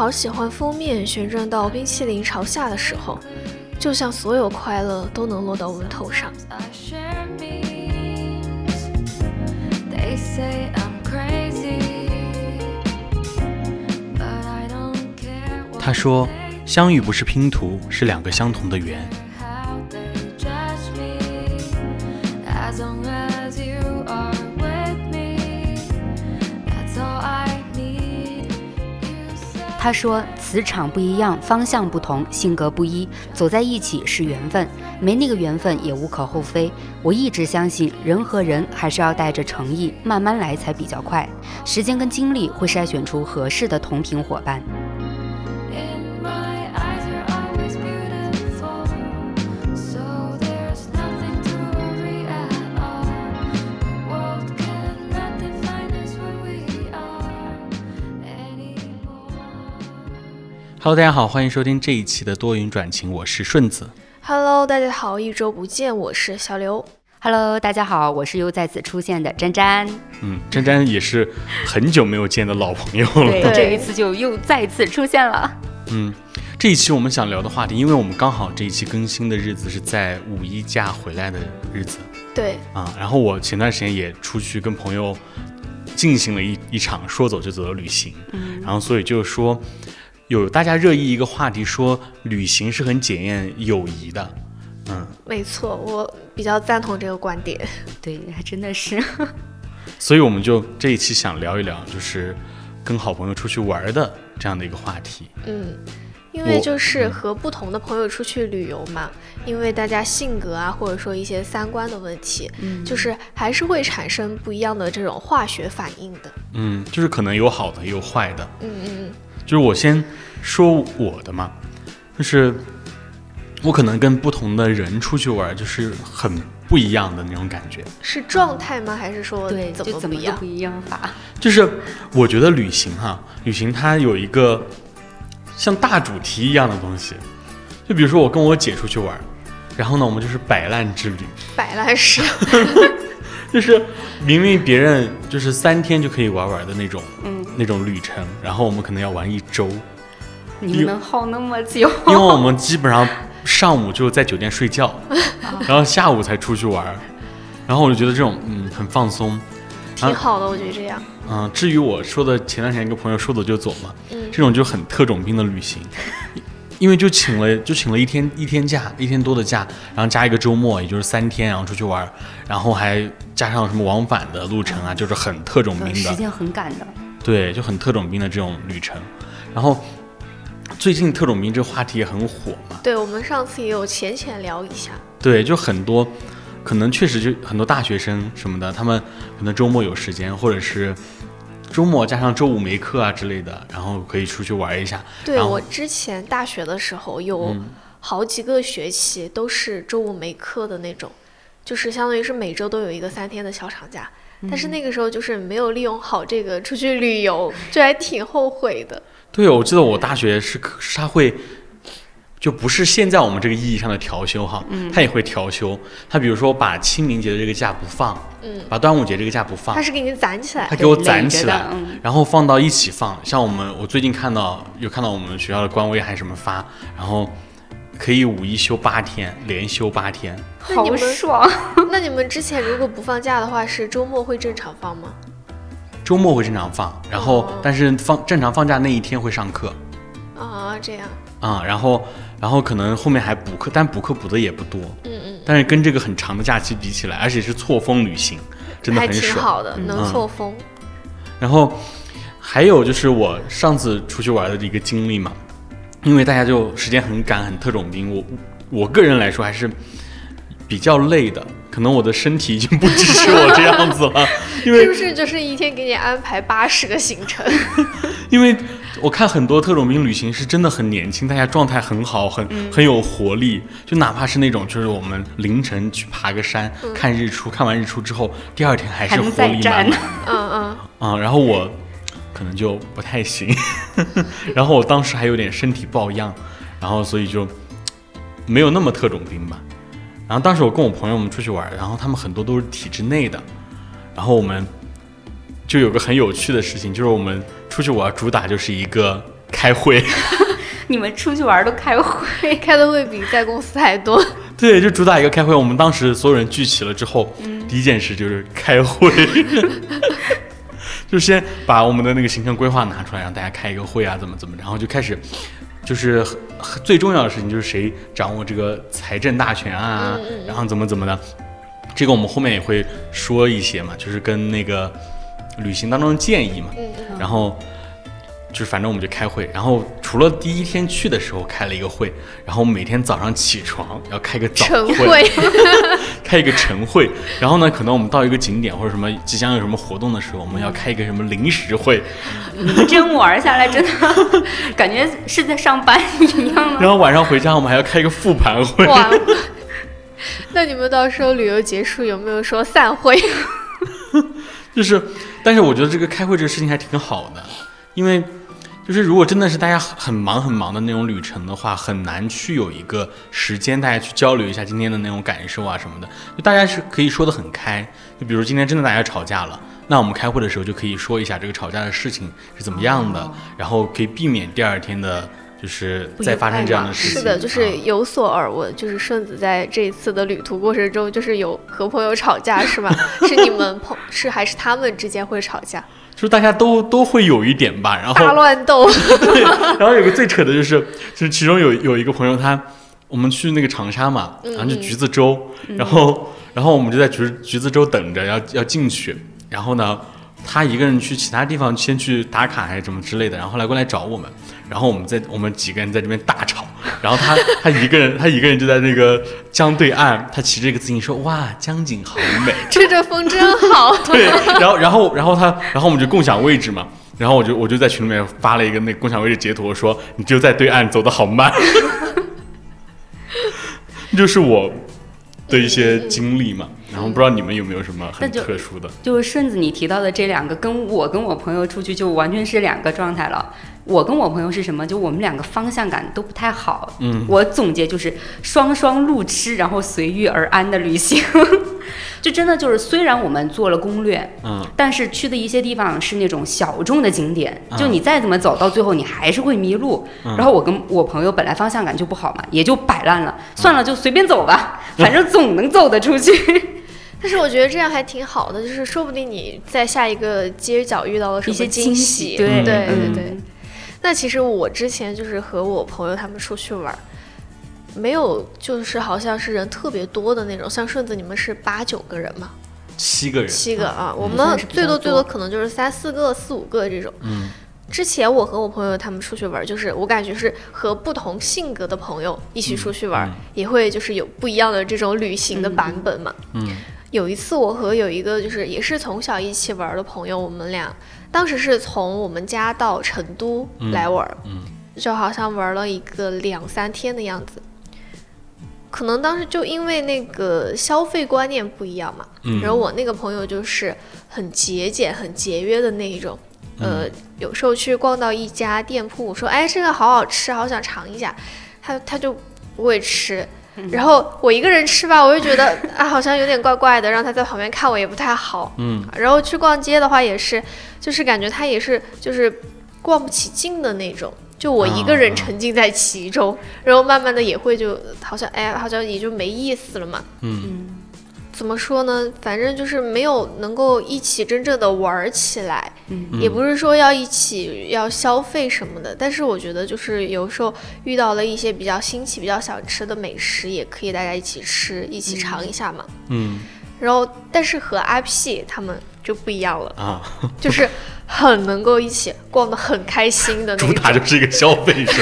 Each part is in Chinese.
说：“好喜欢封面旋转到冰淇淋朝下的时候，就像所有快乐都能落到我们头上。” I share memes. They say I'm crazy, but I don't care what 他说：“相遇不是拼图，是两个相同的圆。他说：“磁场不一样，方向不同，性格不一，走在一起是缘分，没那个缘分也无可厚非。我一直相信，人和人还是要带着诚意，慢慢来才比较快。时间跟精力会筛选出合适的同频伙伴。Hello，大家好，欢迎收听这一期的多云转晴，我是顺子。Hello，大家好，一周不见，我是小刘。Hello，大家好，我是又再次出现的詹詹。嗯，詹詹也是很久没有见的老朋友了。对，对这一次就又再次出现了。嗯，这一期我们想聊的话题，因为我们刚好这一期更新的日子是在五一假回来的日子对，啊，然后我前段时间也出去跟朋友进行了一一场说走就走的旅行，嗯然后所以就是说有大家热议一个话题，说旅行是很检验友谊的。嗯，没错，我比较赞同这个观点。对，还真的是。所以我们就这一期想聊一聊，就是跟好朋友出去玩的这样的一个话题。嗯，因为就是和不同的朋友出去旅游嘛，因为大家性格啊，或者说一些三观的问题，嗯就是还是会产生不一样的这种化学反应的。嗯，就是可能有好的，也有坏的。嗯嗯嗯就是我先说我的嘛，就是我可能跟不同的人出去玩，就是很不一样的那种感觉。嗯，是状态吗？还是说对，怎就么不一样怎么样不？一样法？就是我觉得旅行哈，旅行它有一个像大主题一样的东西。就比如说我跟我姐出去玩，然后呢，我们就是摆烂之旅。摆烂式。就是明明别人就是三天就可以玩完的那种，嗯，那种旅程，然后我们可能要玩一周，你们能耗那么久？因为我们基本上上午就在酒店睡觉，然后下午才出去玩，然后我就觉得这种嗯很放松，挺好的，我觉得这样。嗯、至于我说的前段时间一个朋友说走就走嘛，嗯这种就很特种兵的旅行。因为就请了就请了一天一天假一天多的假，然后加一个周末，也就是三天，然后出去玩，然后还加上什么往返的路程啊，就是很特种兵的。时间很赶的。对，就很特种兵的这种旅程。然后最近特种兵这个话题也很火嘛，对，我们上次也有浅浅聊一下。对，就很多可能确实就很多大学生什么的，他们可能周末有时间，或者是周末加上周五没课啊之类的，然后可以出去玩一下。对我之前大学的时候有嗯好几个学期都是周五没课的那种，就是相当于是每周都有一个三天的小长假。但是那个时候就是没有利用好这个出去旅游，就还挺后悔的。对，我记得我大学是可是他会。就不是现在我们这个意义上的调休哈，他也会调休。他比如说把清明节的这个假不放，嗯，把端午节这个假不放他，是给你攒起来他。给我攒起来然后放到一起放。像我们，我最近看到有看到我们学校的官微还是什么发，然后可以五一休八天，连休八天。那你们好爽！那你们之前如果不放假的话，是周末会正常放吗？周末会正常放，然后、哦但是放正常放假那一天会上课啊，这样，啊、然后然后可能后面还补课，但补课补的也不多。嗯嗯，但是跟这个很长的假期比起来，而且是错峰旅行，真的还很爽。挺好的，能嗯错峰。然后还有就是我上次出去玩的一个经历嘛，因为大家就时间很赶，很特种兵，我我个人来说还是比较累的，可能我的身体已经不支持我这样子了，因为 是不是就是一天给你安排八十个行程？因为我看很多特种兵旅行是真的很年轻，大家状态很好，很、嗯很有活力，就哪怕是那种就是我们凌晨去爬个山、嗯看日出，看完日出之后，第二天还是活力满满。嗯嗯，啊、然后我可能就不太行，然后我当时还有点身体抱恙，然后所以就没有那么特种兵吧。然后当时我跟我朋友们出去玩，然后他们很多都是体制内的，然后我们就有个很有趣的事情，就是我们出去玩主打就是一个开会，你们出去玩都开会，开的会比在公司还多。对，就主打一个开会。我们当时所有人聚齐了之后，第一件事就是开会，就先把我们的那个行程规划拿出来，让大家开一个会啊，怎么怎么，然后就开始。就是最重要的事情，就是谁掌握这个财政大权啊，然后怎么怎么的，这个我们后面也会说一些嘛，就是跟那个旅行当中的建议嘛，然后就是反正我们就开会，然后除了第一天去的时候开了一个会，然后每天早上起床要开个早晨会，开一个晨会，然后呢，可能我们到一个景点或者什么即将有什么活动的时候，我们要开一个什么临时会，你们真玩下来，真的感觉是在上班一样的。然后晚上回家我们还要开一个复盘会，哇！那你们到时候旅游结束有没有说散会？就是，但是我觉得这个开会这个事情还挺好的，因为就是如果真的是大家很很忙很忙的那种旅程的话，很难去有一个时间大家去交流一下今天的那种感受啊什么的，就大家是可以说得很开。就比如今天真的大家吵架了，那我们开会的时候就可以说一下这个吵架的事情是怎么样的，然后可以避免第二天的。就是在发生这样的事情，是的，就是啊有所耳闻，就是顺子在这一次的旅途过程中，就是有和朋友吵架，是吗？是你们朋是还是他们之间会吵架，就是大家都都会有一点吧，然后大乱斗？对，然后有个最扯的就是，就是其中有有一个朋友他，我们去那个长沙嘛，然后就橘子洲，然后然后我们就在橘橘子洲等着要要进去，然后呢，他一个人去其他地方先去打卡还是什么之类的，然后后来过来找我们，然后我们在我们几个人在这边大吵，然后他他一个人他一个人就在那个江对岸，他骑着一个自行车，哇，江景好美，吹着风真好。对，然后然后然后他，然后我们就共享位置嘛，然后我就我就在群里面发了一个那个共享位置截图，我说你就在对岸走的好慢，就是我的一些经历嘛。然后不知道你们有没有什么很特殊的？就是顺子你提到的这两个，跟我跟我朋友出去就完全是两个状态了。我跟我朋友是什么？就我们两个方向感都不太好。嗯，我总结就是双双路痴，然后随遇而安的旅行。就真的就是，虽然我们做了攻略，嗯，但是去的一些地方是那种小众的景点，嗯就你再怎么走到最后，你还是会迷路。嗯然后我跟我朋友本来方向感就不好嘛，也就摆烂了，嗯算了，就随便走吧，反正总能走得出去。但是我觉得这样还挺好的，就是说不定你在下一个街角遇到了什么一些惊喜。对对对嗯对。那其实我之前就是和我朋友他们出去玩，没有就是好像是人特别多的那种，像顺子你们是八九个人嘛，七个人，七个啊，我们最多最多多可能就是三四个、四五个这种。嗯之前我和我朋友他们出去玩，就是我感觉是和不同性格的朋友一起出去玩，嗯也会就是有不一样的这种旅行的版本嘛。嗯有一次，我和有一个就是也是从小一起玩的朋友，我们俩当时是从我们家到成都来玩就好像玩了一个两三天的样子。可能当时就因为那个消费观念不一样嘛，嗯，然后我那个朋友就是很节俭、很节约的那一种。呃，有时候去逛到一家店铺，我说：“哎，这个好好吃，好想尝一下。”他他就不会吃。然后我一个人吃吧，我就觉得 啊，好像有点怪怪的，让他在旁边看我也不太好。嗯然后去逛街的话也是，就是感觉他也是就是逛不起劲的那种，就我一个人啊沉浸在其中，然后慢慢的也会就好像哎，好像也就没意思了嘛。嗯怎么说呢？反正就是没有能够一起真正的玩儿起来，嗯也不是说要一起要消费什么的。但是我觉得就是有时候遇到了一些比较新奇、比较想吃的美食，也可以大家一起吃，一起尝一下嘛。嗯然后，但是和阿 P 他们就不一样了，啊，就是很能够一起逛得很开心的那种主打。就是一个消费者，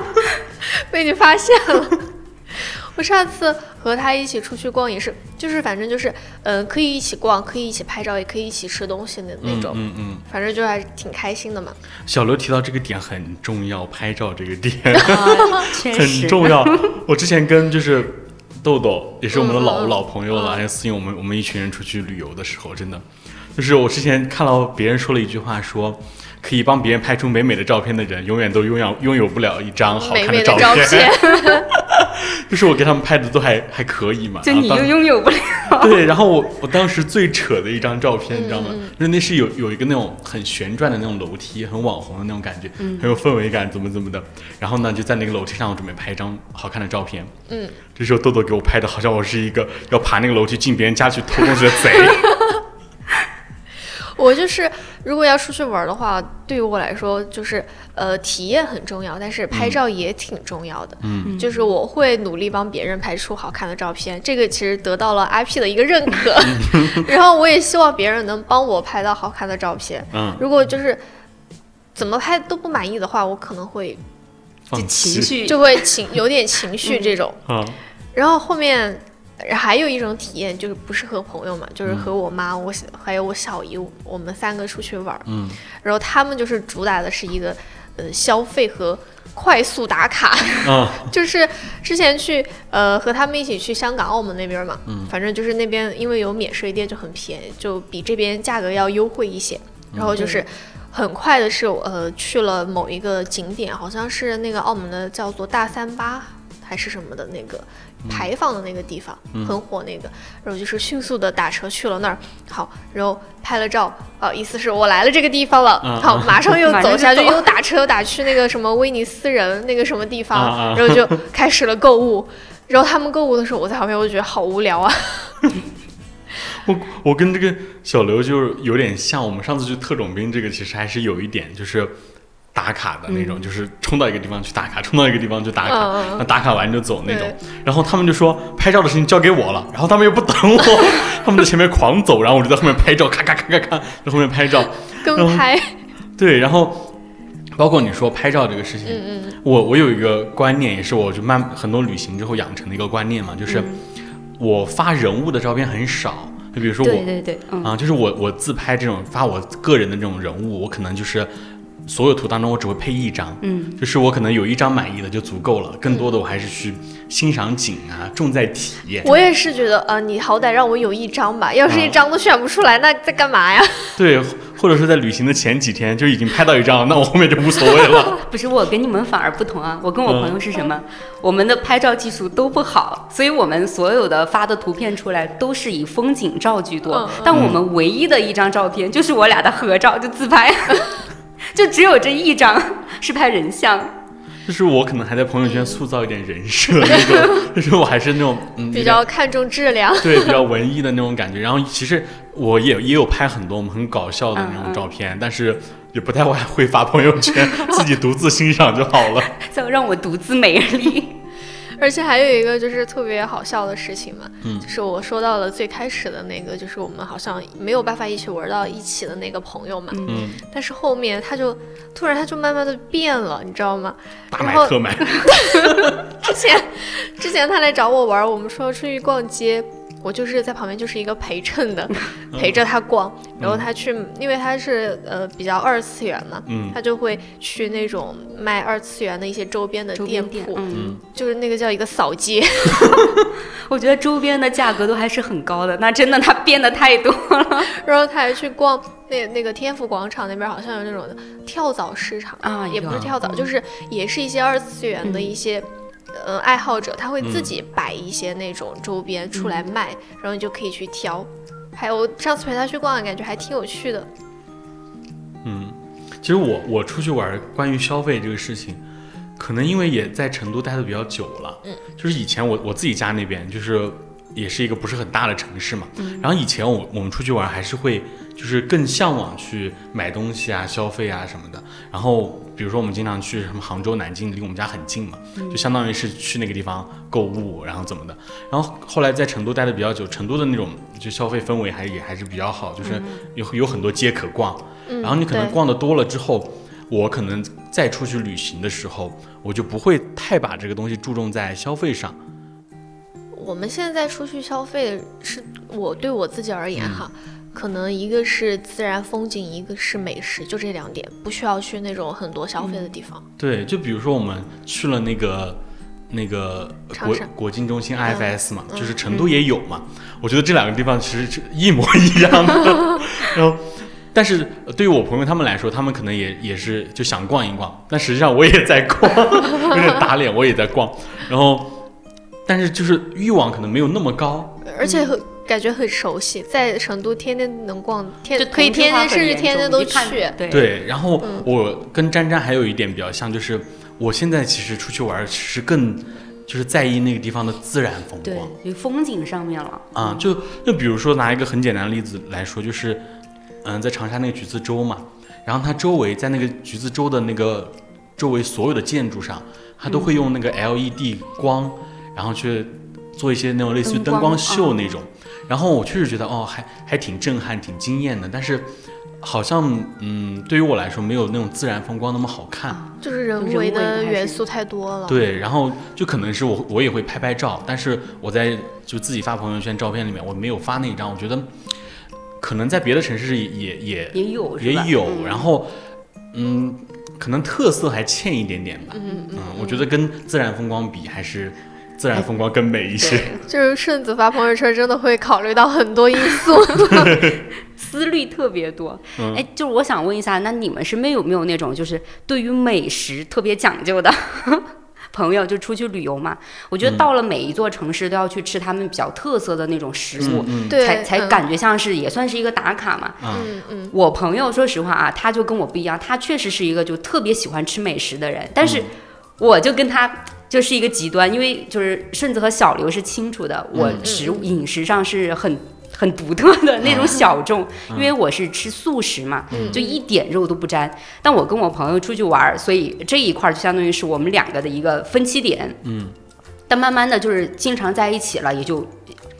被你发现了。我上次和他一起出去逛也是，就是反正就是，嗯、可以一起逛，可以一起拍照，也可以一起吃东西的那种，嗯嗯嗯。反正就还挺开心的嘛。小刘提到这个点很重要，拍照这个点。啊，很重要。我之前跟就是豆豆，也是我们的老、老朋友了，还有私信我们我们一群人出去旅游的时候，真的，就是我之前看到别人说了一句话说。可以帮别人拍出美美的照片的人，永远都拥有拥有不了一张好美看照美的照片，就是我给他们拍的都还还可以嘛。就你然后当又拥有不了。对，然后我我当时最扯的一张照片，你知道吗？嗯就是那是有有一个那种很旋转的那种楼梯，很网红的那种感觉，嗯很有氛围感，怎么怎么的。然后呢，就在那个楼梯上，我准备拍一张好看的照片。嗯，这时候豆豆给我拍的，好像我是一个要爬那个楼梯进别人家去偷东西的贼。我就是如果要出去玩的话，对于我来说就是呃体验很重要，但是拍照也挺重要的。嗯，就是我会努力帮别人拍出好看的照片，这个其实得到了 IP 的一个认可。然后我也希望别人能帮我拍到好看的照片。嗯，如果就是怎么拍都不满意的话，我可能会就情绪就会情有点情绪这种。嗯，然后后面还有一种体验，就是不是和朋友嘛，就是和我妈、我小还有我小姨，我们三个出去玩儿。嗯，然后他们就是主打的是一个呃消费和快速打卡，啊，就是之前去呃和他们一起去香港、澳门那边嘛，嗯。反正就是那边因为有免税店就很便宜，就比这边价格要优惠一些。然后就是很快的是呃去了某一个景点，好像是那个澳门的叫做大三巴还是什么的那个牌坊的那个地方，嗯。很火那个。然后就是迅速的打车去了那儿，好，然后拍了照，啊，意思是我来了这个地方了，嗯好，马上又 走下去，又打车打去那个什么威尼斯人那个什么地方，然后就开始了购物。然后他们购物的时候，我在旁边，我就觉得好无聊啊。我我跟这个小刘就是有点像，我们上次去特种兵这个其实还是有一点就是打卡的那种，就是冲到一个地方去打卡，冲到一个地方去打卡，那打卡完就走那种。然后他们就说拍照的事情交给我了，然后他们又不等我，他们在前面狂走，然后我就在后面拍照，咔咔咔咔咔，在后面拍照。跟拍，对，然后包括你说拍照这个事情，嗯嗯。我我有一个观念，也是我就慢很多旅行之后养成的一个观念嘛，就是我发人物的照片很少，就比如说我对对对，嗯，啊，就是我我自拍这种发我个人的这种人物，我可能就是所有图当中我只会配一张，嗯，就是我可能有一张满意的就足够了，更多的我还是去欣赏景啊，重在体验。我也是觉得，呃，你好歹让我有一张吧，要是一啊张都选不出来，那 在干嘛呀？对，或者说在旅行的前几天就已经拍到一张了，那我后面就无所谓了。不是我跟你们反而不同啊，我跟我朋友是什么？我们的拍照技术都不好，所以我们所有的发的图片出来都是以风景照居多。但我们唯一的一张照片就是我俩的合照，就自拍，就只有这一张是拍人像。就是我可能还在朋友圈塑造一点人设那种，就是我还是那种嗯比较看重质量。对比较文艺的那种感觉。然后其实我也也有拍很多我们很搞笑的那种照片，但是也不太会会发朋友圈，自己独自欣赏就好了。就让我独自美丽。而且还有一个就是特别好笑的事情嘛，嗯。就是我说到了最开始的那个，就是我们好像没有办法一起玩到一起的那个朋友嘛，嗯，但是后面他就突然他就慢慢的变了，你知道吗？大然后买特买，之前之前他来找我玩，我们说出去逛街，我就是在旁边就是一个陪衬的，陪着他逛，然后他去，因为他是呃比较二次元嘛，嗯他就会去那种卖二次元的一些周边的店铺，就是那个叫一个扫街，我觉得周边的价格都还是很高的，那真的他变得太多了 然后他还去逛那那个天府广场那边，好像有那种跳蚤市场啊也不是跳蚤，嗯就是也是一些二次元的一些。呃，爱好者他会自嗯己摆一些那种周边出来卖，然后你就可以去挑。还有上次陪他去逛，感觉还挺有趣的。嗯，其实我我出去玩，关于消费这个事情，可能因为也在成都待的比较久了，嗯，就是以前我我自己家那边就是也是一个不是很大的城市嘛，嗯。然后以前我我们出去玩还是会就是更向往去买东西啊、消费啊什么的，然后比如说我们经常去什么杭州、南京，离我们家很近嘛，嗯。就相当于是去那个地方购物，然后怎么的，然后后来在成都待的比较久，成都的那种就消费氛围还也还是比较好，就是有有很多街可逛。嗯，然后你可能逛的多了之后，我可能再出去旅行的时候，我就不会太把这个东西注重在消费上。我们现在出去消费，是我对我自己而言哈，嗯可能一个是自然风景，一个是美食，就这两点，不需要去那种很多消费的地方。对，就比如说我们去了那个那个国国金中心 IFS 嘛，嗯就是成都也有嘛。我觉得这两个地方其实是一模一样的。然后，但是对于我朋友他们来说，他们可能也也是就想逛一逛，但实际上我也在逛，有 点打脸，我也在逛。然后。但是就是欲望可能没有那么高。而且很感觉很熟悉，在成都天天能逛，天就可以天天甚至天天都去。对对，然后嗯我跟詹詹还有一点比较像，就是我现在其实出去玩儿，其实更就是在意那个地方的自然风对光。，就风景上面了啊，就就比如说拿一个很简单的例子来说，就是，嗯，在长沙那个橘子洲嘛，然后它周围在那个橘子洲的那个周围所有的建筑上，它都会用那个 LED 光，然后去做一些那种类似于灯光秀哦那种，然后我确实觉得哦，还还挺震撼、挺惊艳的，但是好像嗯，对于我来说没有那种自然风光那么好看。就是人人为为的元素太多了。对，然后就可能是我我也会拍拍照，但是我在就自己发朋友圈照片里面，我没有发那一张，我觉得可能在别的城市也也也也有也有，嗯然后嗯，可能特色还欠一点点吧。嗯嗯，我觉得跟自然风光比，还是自然风光更美一些。就是顺子发朋友圈真的会考虑到很多因素。思虑特别多。嗯哎，就是我想问一下，那你们身边有没有那种就是对于美食特别讲究的 朋友？就出去旅游嘛，我觉得到了每一座城市都要去吃他们比较特色的那种食物，才才嗯感觉像是也算是一个打卡嘛。啊嗯嗯，我朋友说实话啊，他就跟我不一样，他确实是一个就特别喜欢吃美食的人，但是我就跟他就是一个极端，因为就是顺子和小刘是清楚的，我嗯食物饮食上是很。很独特的那种小众，因为我是吃素食嘛，就一点肉都不沾。但我跟我朋友出去玩儿，所以这一块儿就相当于是我们两个的一个分歧点。嗯，但慢慢的就是经常在一起了，也就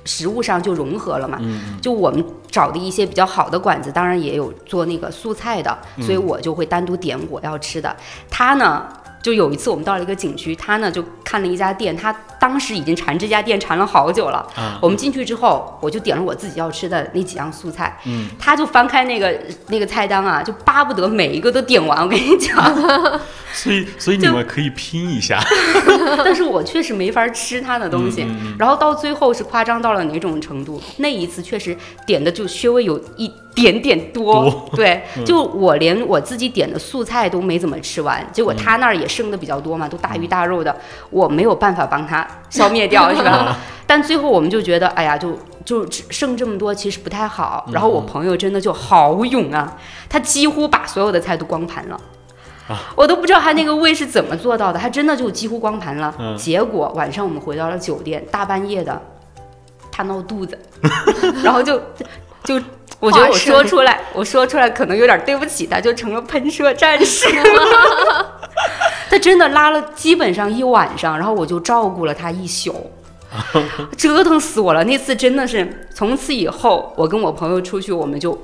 食物上就融合了嘛。嗯就我们找的一些比较好的馆子，当然也有做那个素菜的，所以我就会单独点我要吃的。他呢，就有一次我们到了一个景区，他呢就看了一家店，他当时已经馋这家店馋了好久了。啊我们进去之后，我就点了我自己要吃的那几样素菜，嗯，他就翻开那个那个菜单啊，就巴不得每一个都点完。我跟你讲，所以所以你们可以拼一下。但是我确实没法吃他的东西。然后到最后是夸张到了哪种程度？那一次确实点的就稍微有一点点多，多对，就我连我自己点的素菜都没怎么吃完，结果他那儿也剩的比较多嘛，都大鱼大肉的，我没有办法帮他消灭掉，是吧？但最后我们就觉得，哎呀，就就只剩这么多，其实不太好。然后我朋友真的就好勇啊，他几乎把所有的菜都光盘了。我都不知道他那个胃是怎么做到的，他真的就几乎光盘了。嗯结果晚上我们回到了酒店，大半夜的，他闹肚子，然后就就我觉得我说出来，我说出来可能有点对不起他，就成了喷射战士。他真的拉了基本上一晚上，然后我就照顾了他一宿。折腾死我了！那次真的是，从此以后，我跟我朋友出去，我们就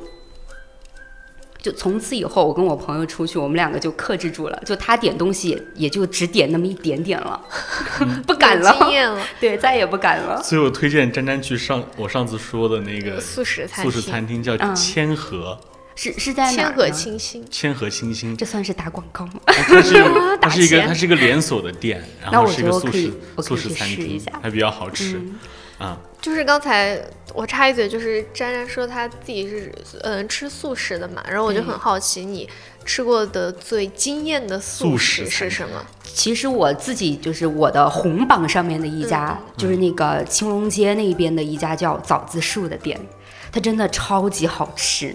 就从此以后，我跟我朋友出去，我们两个就克制住了，就他点东西也也就只点那么一点点了，不敢了。经了，验了，对，再也不敢了。所以我推荐詹詹去上我上次说的那个素食餐素食厅餐厅，叫嗯。千和。是是在哪千和清新，千和清新。这算是打广告吗？它是它打是一个 它是一个连锁的店，然后是一个素食素食餐厅还比较好吃。嗯啊。就是刚才我插一嘴，就是詹詹说他自己是嗯吃素食的嘛，然后我就很好奇，你吃过的最惊艳的素素食是什么？其实我自己就是我的红榜上面的一家，就是那个青龙街那边的一家叫枣子树的店，它真的超级好吃。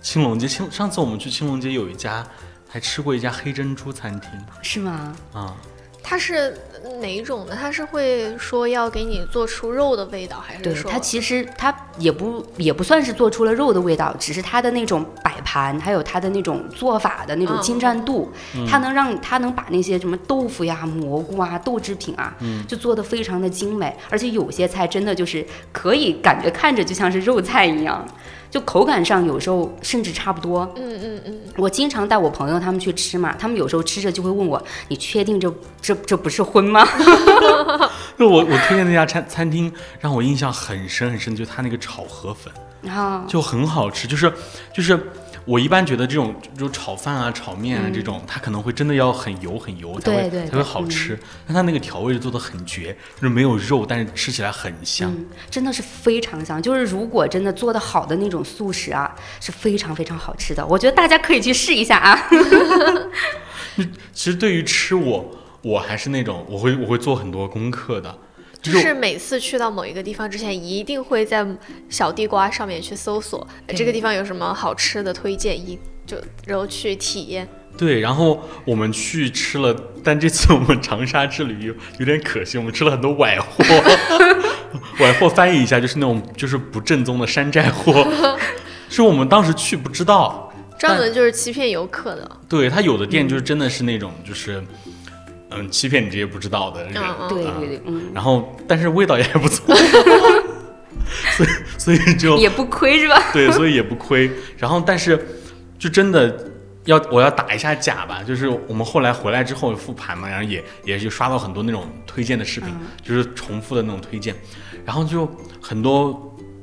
青龙街青上次我们去青龙街有一家还吃过一家黑珍珠餐厅是吗？啊，它是哪一种的？它是会说要给你做出肉的味道，还是说？它其实它也不也不算是做出了肉的味道，只是它的那种摆盘，还有它的那种做法的那种嗯。精湛度，它能让它能把那些什么豆腐呀、蘑菇啊、豆制品啊，就做的非常的精美，而且有些菜真的就是可以感觉看着就像是肉菜一样，就口感上有时候甚至差不多。嗯嗯嗯，我经常带我朋友他们去吃嘛，他们有时候吃着就会问我：“你确定这这这不是荤吗 就我我推荐那家餐餐厅让我印象很深很深，就是它那个炒河粉？”啊，就很好吃，就是就是我一般觉得这种就炒饭啊、炒面啊这种，它可能会真的要很油很油才会对对对才会好吃，但它那个调味做的很绝，就是没有肉，但是吃起来很香。嗯，真的是非常香。就是如果真的做的好的那种素食啊，是非常非常好吃的。我觉得大家可以去试一下啊。其实对于吃我，我还是那种我会我会做很多功课的，就是每次去到某一个地方之前，一定会在小地瓜上面去搜索呃这个地方有什么好吃的推荐，一就然后去体验。对，然后我们去吃了，但这次我们长沙之旅有有点可惜，我们吃了很多崴货。崴货翻译一下就是那种就是不正宗的山寨货，是我们当时去不知道。专门就是欺骗游客的。对，它有的店就是真的是那种就是嗯欺骗你这些不知道的人。嗯嗯对对对，嗯，然后但是味道也还不错，所以所以就也不亏是吧？对，所以也不亏。然后，但是就真的要我要打一下假吧，就是我们后来回来之后复盘嘛，然后也也就刷到很多那种推荐的视频，就是重复的那种推荐，然后就很多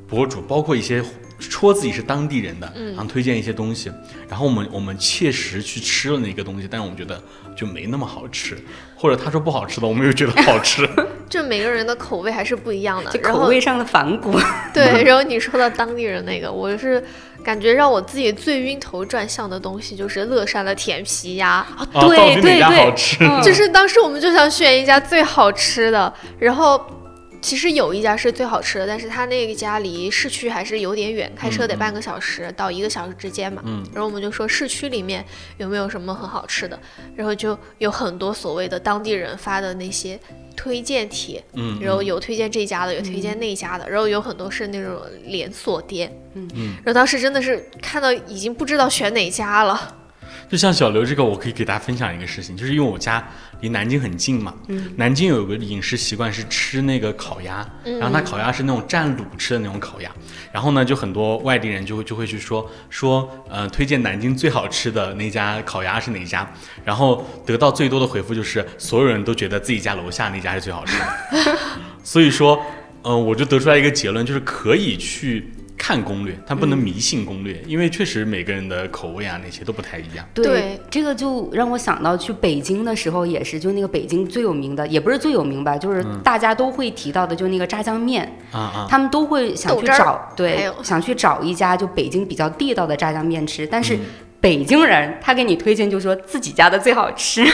博主，包括一些。说自己是当地人的，然后推荐一些东西，然后我们我们切实去吃了那个东西，但是我们觉得就没那么好吃，或者他说不好吃的，我们又觉得好吃。就每个人的口味还是不一样的就，然后口味上的反骨。对，然后你说到当地人那个，我是感觉让我自己最晕头转向的东西就是乐山的甜皮鸭，啊，对对对好吃？嗯就是当时我们就想选一家最好吃的，然后其实有一家是最好吃的，但是他那一家离市区还是有点远，开车得半个小时到一个小时之间嘛。嗯然后我们就说市区里面有没有什么很好吃的，然后就有很多所谓的当地人发的那些推荐帖，嗯，然后有推荐这家的，有推荐那家的，然后有很多是那种连锁店。嗯嗯然后当时真的是看到已经不知道选哪家了。就像小刘这个，我可以给大家分享一个事情，就是因为我家离南京很近嘛，南京有个饮食习惯是吃那个烤鸭，然后它烤鸭是那种蘸卤吃的那种烤鸭，然后呢，就很多外地人就会就会去说说，呃，推荐南京最好吃的那家烤鸭是哪家，然后得到最多的回复就是所有人都觉得自己家楼下那家是最好吃的，所以说，嗯、我就得出来一个结论，就是可以去。看攻略，但不能迷信攻略，因为确实每个人的口味啊那些都不太一样。对。这个就让我想到去北京的时候也是，就那个北京最有名的，也不是最有名吧，就是大家都会提到的，就那个炸酱面，啊啊，他们都会想去找，对，想去找一家就北京比较地道的炸酱面吃，但是。嗯北京人他给你推荐就说自己家的最好吃，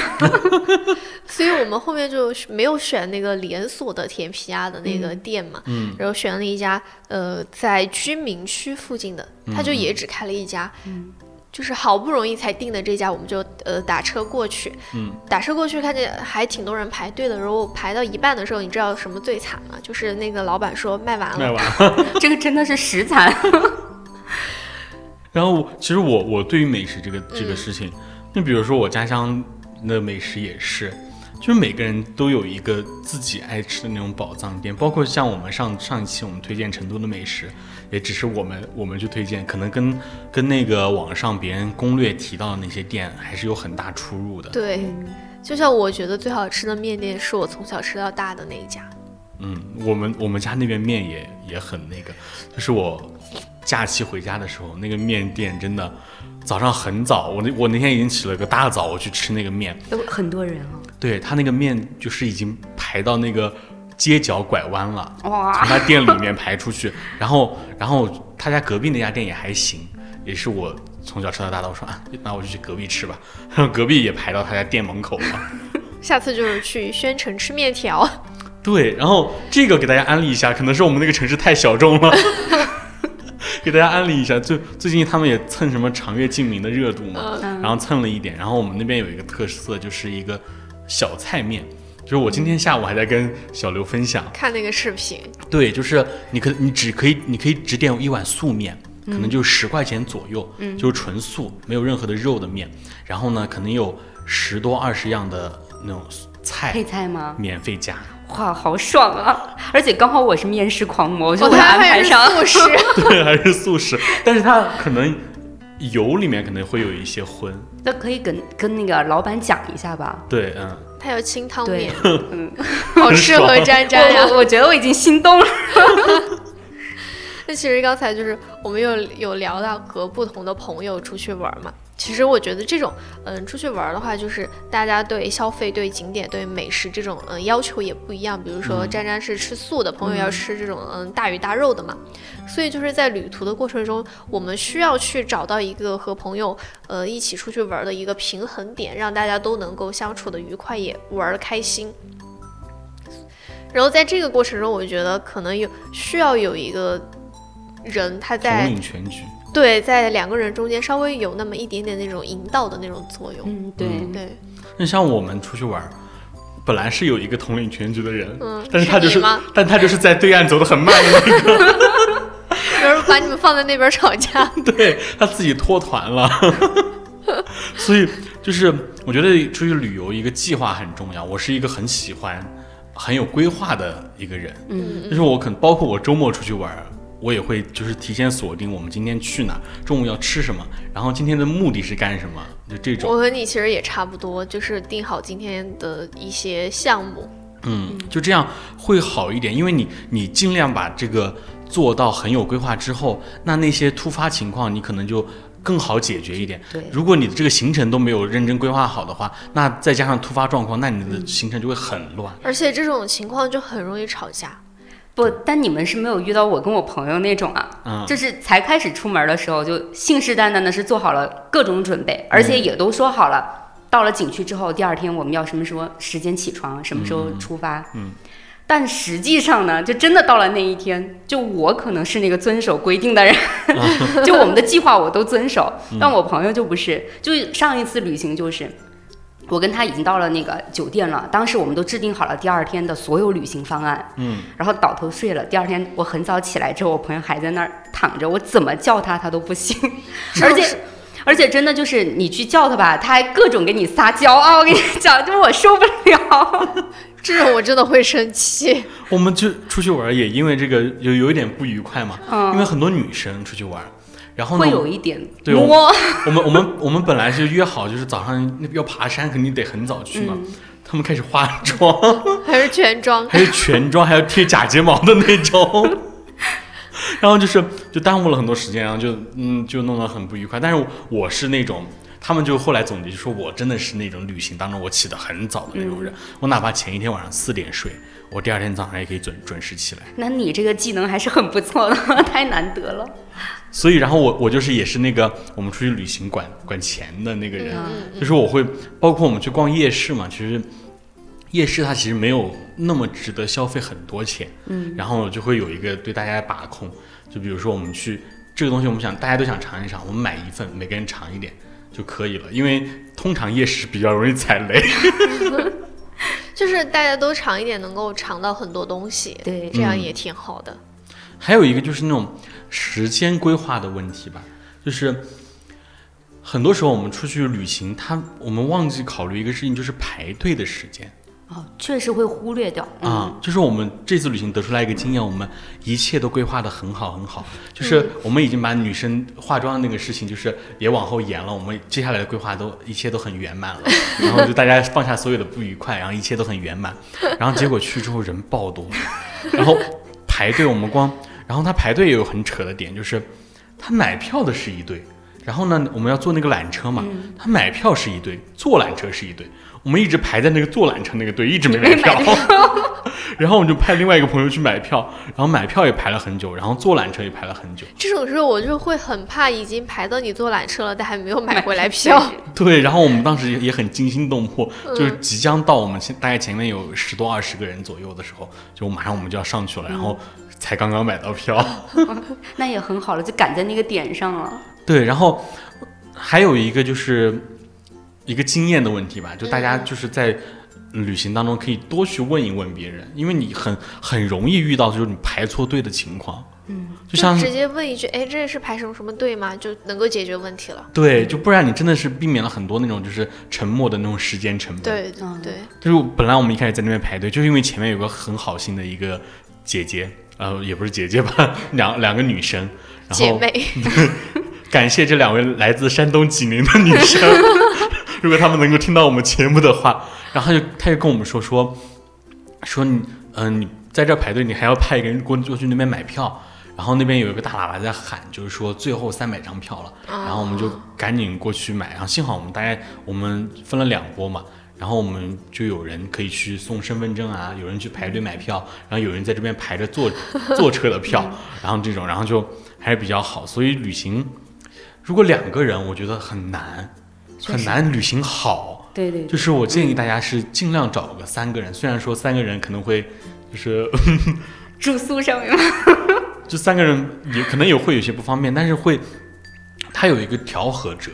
所以我们后面就没有选那个连锁的甜皮鸭的那个店嘛，嗯。然后选了一家呃在居民区附近的，他就也只开了一家，嗯。就是好不容易才订的这家，我们就呃打车过去，嗯。打车过去看见还挺多人排队的，然后排到一半的时候，你知道什么最惨吗？就是那个老板说卖完了，卖完了。这个真的是实惨。然后其实我我对于美食这个这个嗯事情，就比如说我家乡的美食也是，就是每个人都有一个自己爱吃的那种宝藏店，包括像我们上上一期我们推荐成都的美食，也只是我们我们去推荐，可能跟跟那个网上别人攻略提到的那些店还是有很大出入的。对，就像我觉得最好吃的面店是我从小吃到大的那一家，嗯，我们我们家那边面也也很那个，就是我假期回家的时候，那个面店真的早上很早，我那我那天已经起了个大早，我去吃那个面，有很多人啊，对他那个面就是已经排到那个街角拐弯了，哇。从，他店里面排出去，然后然后他家隔壁那家店也还行，也是我从小吃到大的，我说啊，那我就去隔壁吃吧，然 后隔壁也排到他家店门口了。下次就是去宣城吃面条。对，然后这个给大家安利一下，可能是我们那个城市太小众了，给大家安利一下。最最近他们也蹭什么长月烬明的热度嘛，嗯，然后蹭了一点。然后我们那边有一个特色，就是一个小菜面，就是我今天下午还在跟小刘分享，看那个视频，对，就是你可你只可以你可以只点一碗素面，可能就十块钱左右，嗯，就是纯素，没有任何的肉的面。然后呢，可能有十多二十样的那种菜配菜吗？免费加。哇，好爽啊！而且刚好我是面食狂魔，我就哦，给他安排上。素食，对，还是素食，但是它可能油里面可能会有一些荤。那可以跟跟那个老板讲一下吧。对，嗯，他有清汤面，嗯，好适合沾沾呀我觉得我已经心动了。那其实刚才就是我们有有聊到和不同的朋友出去玩嘛。其实我觉得这种，嗯，出去玩的话，就是大家对消费、对景点、对美食这种，嗯，要求也不一样。比如说，嗯沾沾是吃素的，朋友要吃这种，嗯，大鱼大肉的嘛。所以就是在旅途的过程中，我们需要去找到一个和朋友，呃，一起出去玩的一个平衡点，让大家都能够相处的愉快，也玩的开心。然后在这个过程中，我觉得可能有需要有一个人他统在领全局。对在两个人中间稍微有那么一点点那种引导的那种作用。嗯，对，嗯对，那像我们出去玩，本来是有一个统领全局的人，嗯，但是他就是？但他就是在对岸走得很慢的那个，然后把你们放在那边吵架。对他自己脱团了。所以就是我觉得出去旅游一个计划很重要。我是一个很喜欢、很有规划的一个人，嗯，就是我可能包括我周末出去玩儿，我也会就是提前锁定我们今天去哪儿，中午要吃什么，然后今天的目的是干什么，就这种。我和你其实也差不多，就是定好今天的一些项目。嗯，就这样会好一点，因为你你尽量把这个做到很有规划之后，那那些突发情况你可能就更好解决一点。对如果你的这个行程都没有认真规划好的话，那再加上突发状况，那你的行程就会很乱。而且这种情况就很容易吵架。不，但你们是没有遇到我跟我朋友那种啊，嗯，就是才开始出门的时候就信誓旦旦的是做好了各种准备，而且也都说好了，到了景区之后，第二天我们要什么时候时间起床，什么时候出发。嗯但实际上呢，就真的到了那一天，就我可能是那个遵守规定的人，就我们的计划我都遵守，但我朋友就不是。就上一次旅行就是。我跟他已经到了那个酒店了，当时我们都制定好了第二天的所有旅行方案，嗯，然后倒头睡了。第二天我很早起来之后，我朋友还在那儿躺着，我怎么叫他他都不醒，而且而且真的就是你去叫他吧，他还各种给你撒娇啊！我跟你讲，就是我受不了。这种我真的会生气。我们就出去玩也因为这个有有一点不愉快嘛，嗯因为很多女生出去玩儿，然后呢会，有一点对我摸，我们 我们我们本来是约好就是早上那要爬山，肯定得很早去嘛，嗯他们开始化妆。还是全妆，还是全妆，还要贴假睫毛的那种。然后就是就耽误了很多时间，然后就嗯就弄得很不愉快。但是我我是那种，他们就后来总结就说我真的是那种旅行当中我起得很早的那种人，我哪怕前一天晚上四点睡，我第二天早上也可以准准时起来。那你这个技能还是很不错的，太难得了。所以然后我我就是也是那个我们出去旅行管管钱的那个人，嗯就是我会包括我们去逛夜市嘛，其实夜市它其实没有那么值得消费很多钱，嗯，然后就会有一个对大家的把控，就比如说我们去这个东西，我们想大家都想尝一尝，我们买一份，每个人尝一点就可以了，因为通常夜市比较容易踩雷，就是大家都尝一点，能够尝到很多东西，对。嗯这样也挺好的。还有一个就是那种时间规划的问题吧，就是很多时候我们出去旅行，它我们忘记考虑一个事情，就是排队的时间。哦，确实会忽略掉。嗯、啊，就是我们这次旅行得出来一个经验，我们一切都规划的很好很好，就是我们已经把女生化妆的那个事情，就是也往后延了，我们接下来的规划都一切都很圆满了，然后就大家放下所有的不愉快，然后一切都很圆满，然后结果去之后人爆多，然后排队我们光，然后他排队也有很扯的点，就是他买票的是一队。然后呢，我们要坐那个缆车嘛，他买票是一队，坐缆车是一队，我们一直排在那个坐缆车那个队，一直没买票。然后我们就派另外一个朋友去买票，然后买票也排了很久，然后坐缆车也排了很久。这种时候我就会很怕，已经排到你坐缆车了，但还没有买回来票。对，然后我们当时也也很惊心动魄，就是即将到我们前大概前面有十多二十个人左右的时候，就马上我们就要上去了，然后才刚刚买到票。那也很好了，就赶在那个点上了。对，然后还有一个就是一个经验的问题吧，就大家就是在旅行当中可以多去问一问别人，因为你很很容易遇到就是你排错队的情况。嗯，就像直接问一句，哎，这是排什么什么队吗？就能够解决问题了。对，就不然你真的是避免了很多那种就是沉默的那种时间成本。，对嗯对，就是本来我们一开始在那边排队，就是因为前面有个很好心的一个姐姐，呃，也不是姐姐吧，两两个女生，然后姐妹，感谢这两位来自山东济宁的女生，如果她们能够听到我们节目的话，然后她就她就跟我们说说说你嗯、你在这排队，你还要派一个人过过去那边买票。然后那边有一个大喇叭在喊，就是说最后三百张票了，然后我们就赶紧过去买。然后幸好我们大概我们分了两波嘛，然后我们就有人可以去送身份证啊，有人去排队买票，然后有人在这边排着坐坐车的票，然后这种，然后就还是比较好。所以旅行如果两个人，我觉得很难，很难旅行好。对对对，就是我建议大家是尽量找个三个人，虽然说三个人可能会就就是 住宿上面吗？这三个人也可能也会有些不方便，但是会他有一个调和者，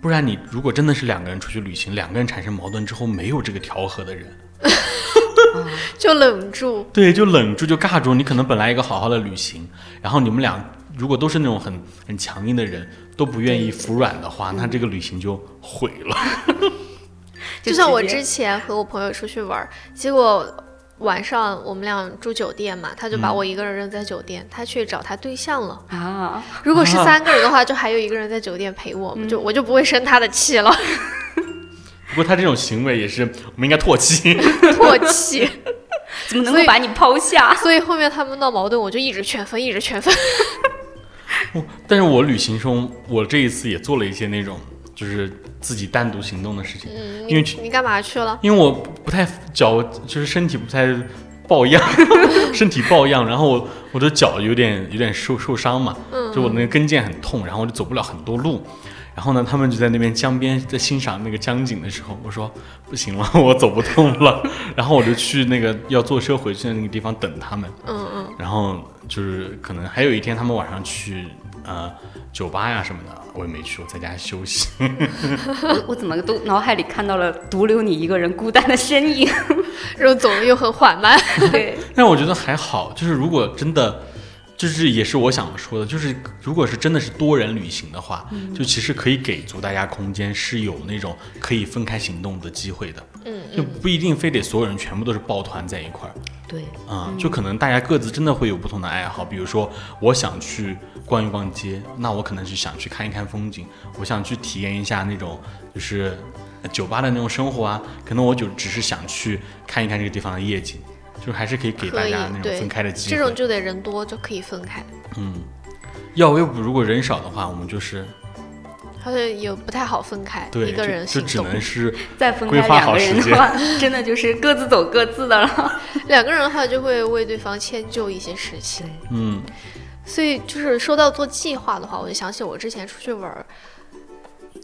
不然你如果真的是两个人出去旅行，两个人产生矛盾之后没有这个调和的人，就冷住。对，就冷住就尬住。你可能本来一个好好的旅行，然后你们俩如果都是那种很很强硬的人，都不愿意服软的话，那这个旅行就毁了。就像我之前和我朋友出去玩，结果晚上我们俩住酒店嘛，他就把嗯我一个人扔在酒店，他去找他对象了。啊，如果是啊三个人的话，就还有一个人在酒店陪我，嗯就我就不会生他的气了，不过他这种行为也是我们应该唾弃。唾弃。怎么能够把你抛下？所以后面他们闹矛盾，我就一直劝分，一直劝分。但是我旅行中，我这一次也做了一些那种就是自己单独行动的事情，嗯，因为你你干嘛去了？因为我不太脚，就是身体不太抱恙，身体抱恙，然后我我的脚有点有点受受伤嘛，嗯就我那个跟腱很痛，然后我就走不了很多路。然后呢，他们就在那边江边在欣赏那个江景的时候，我说不行了，我走不动了。然后我就去那个要坐车回去的那个地方等他们。嗯嗯，然后就是可能还有一天他们晚上去呃酒吧呀什么的，我也没去，我在家休息。我 我怎么都脑海里看到了独留你一个人孤单的身影？然后走的又很缓慢。对，但我觉得还好，就是如果真的，就是也是我想说的，就是如果是真的是多人旅行的话，就其实可以给足大家空间，是有那种可以分开行动的机会的，嗯就不一定非得所有人全部都是抱团在一块儿。对，啊、就可能大家各自真的会有不同的爱好，比如说我想去逛一逛街，那我可能是想去看一看风景，我想去体验一下那种就是酒吧的那种生活啊，可能我就只是想去看一看这个地方的夜景。就还是可以给大家那种对分开的机会。这种就得人多就可以分开，嗯，要要不如果人少的话，我们就是好像也不太好分开，对，一个人就就只。能是 再分开两个人的话，真的就是各自走各自的了。两个人的话就会为对方迁就一些事情。嗯所以就是说到做计划的话，我就想起我之前出去玩儿，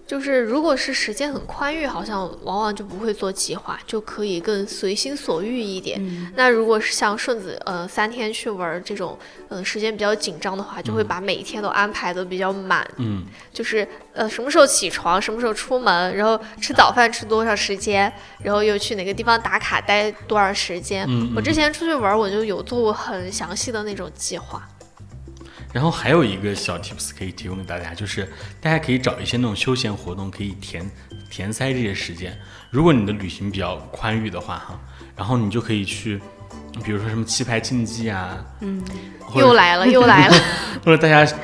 就是如果是时间很宽裕，好像往往就不会做计划，就可以更随心所欲一点。嗯那如果是像顺子呃三天去玩儿这种，呃时间比较紧张的话，就会把每一天都安排的比较满，嗯就是呃什么时候起床，什么时候出门，然后吃早饭吃多少时间，然后又去哪个地方打卡待多少时间。嗯，我嗯之前出去玩儿，我就有做过很详细的那种计划。然后还有一个小 tips 可以提供给大家，就是大家可以找一些那种休闲活动，可以填填塞这些时间。如果你的旅行比较宽裕的话，哈，然后你就可以去，比如说什么棋牌竞技啊，嗯，又来了，又来了。或者大家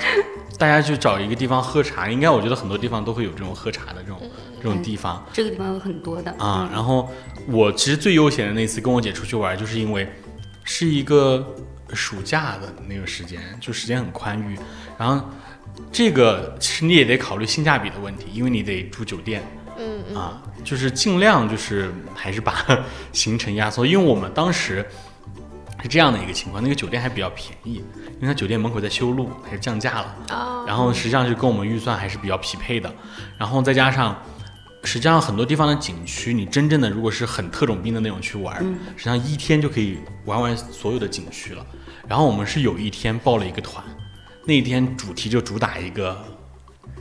大家去找一个地方喝茶，应该我觉得很多地方都会有这种喝茶的这种这种地方。这个地方有很多的啊，嗯然后我其实最悠闲的那次跟我姐出去玩，就是因为是一个暑假的那个时间，就时间很宽裕。然后这个其实你也得考虑性价比的问题，因为你得住酒店嗯嗯啊，就是尽量就是还是把行程压缩，因为我们当时。是这样的一个情况，那个酒店还比较便宜，因为它酒店门口在修路，还是降价了。啊，然后实际上就跟我们预算还是比较匹配的，然后再加上，实际上很多地方的景区，你真正的如果是很特种兵的那种去玩，嗯实际上一天就可以玩完所有的景区了。然后我们是有一天报了一个团，那一天主题就主打一个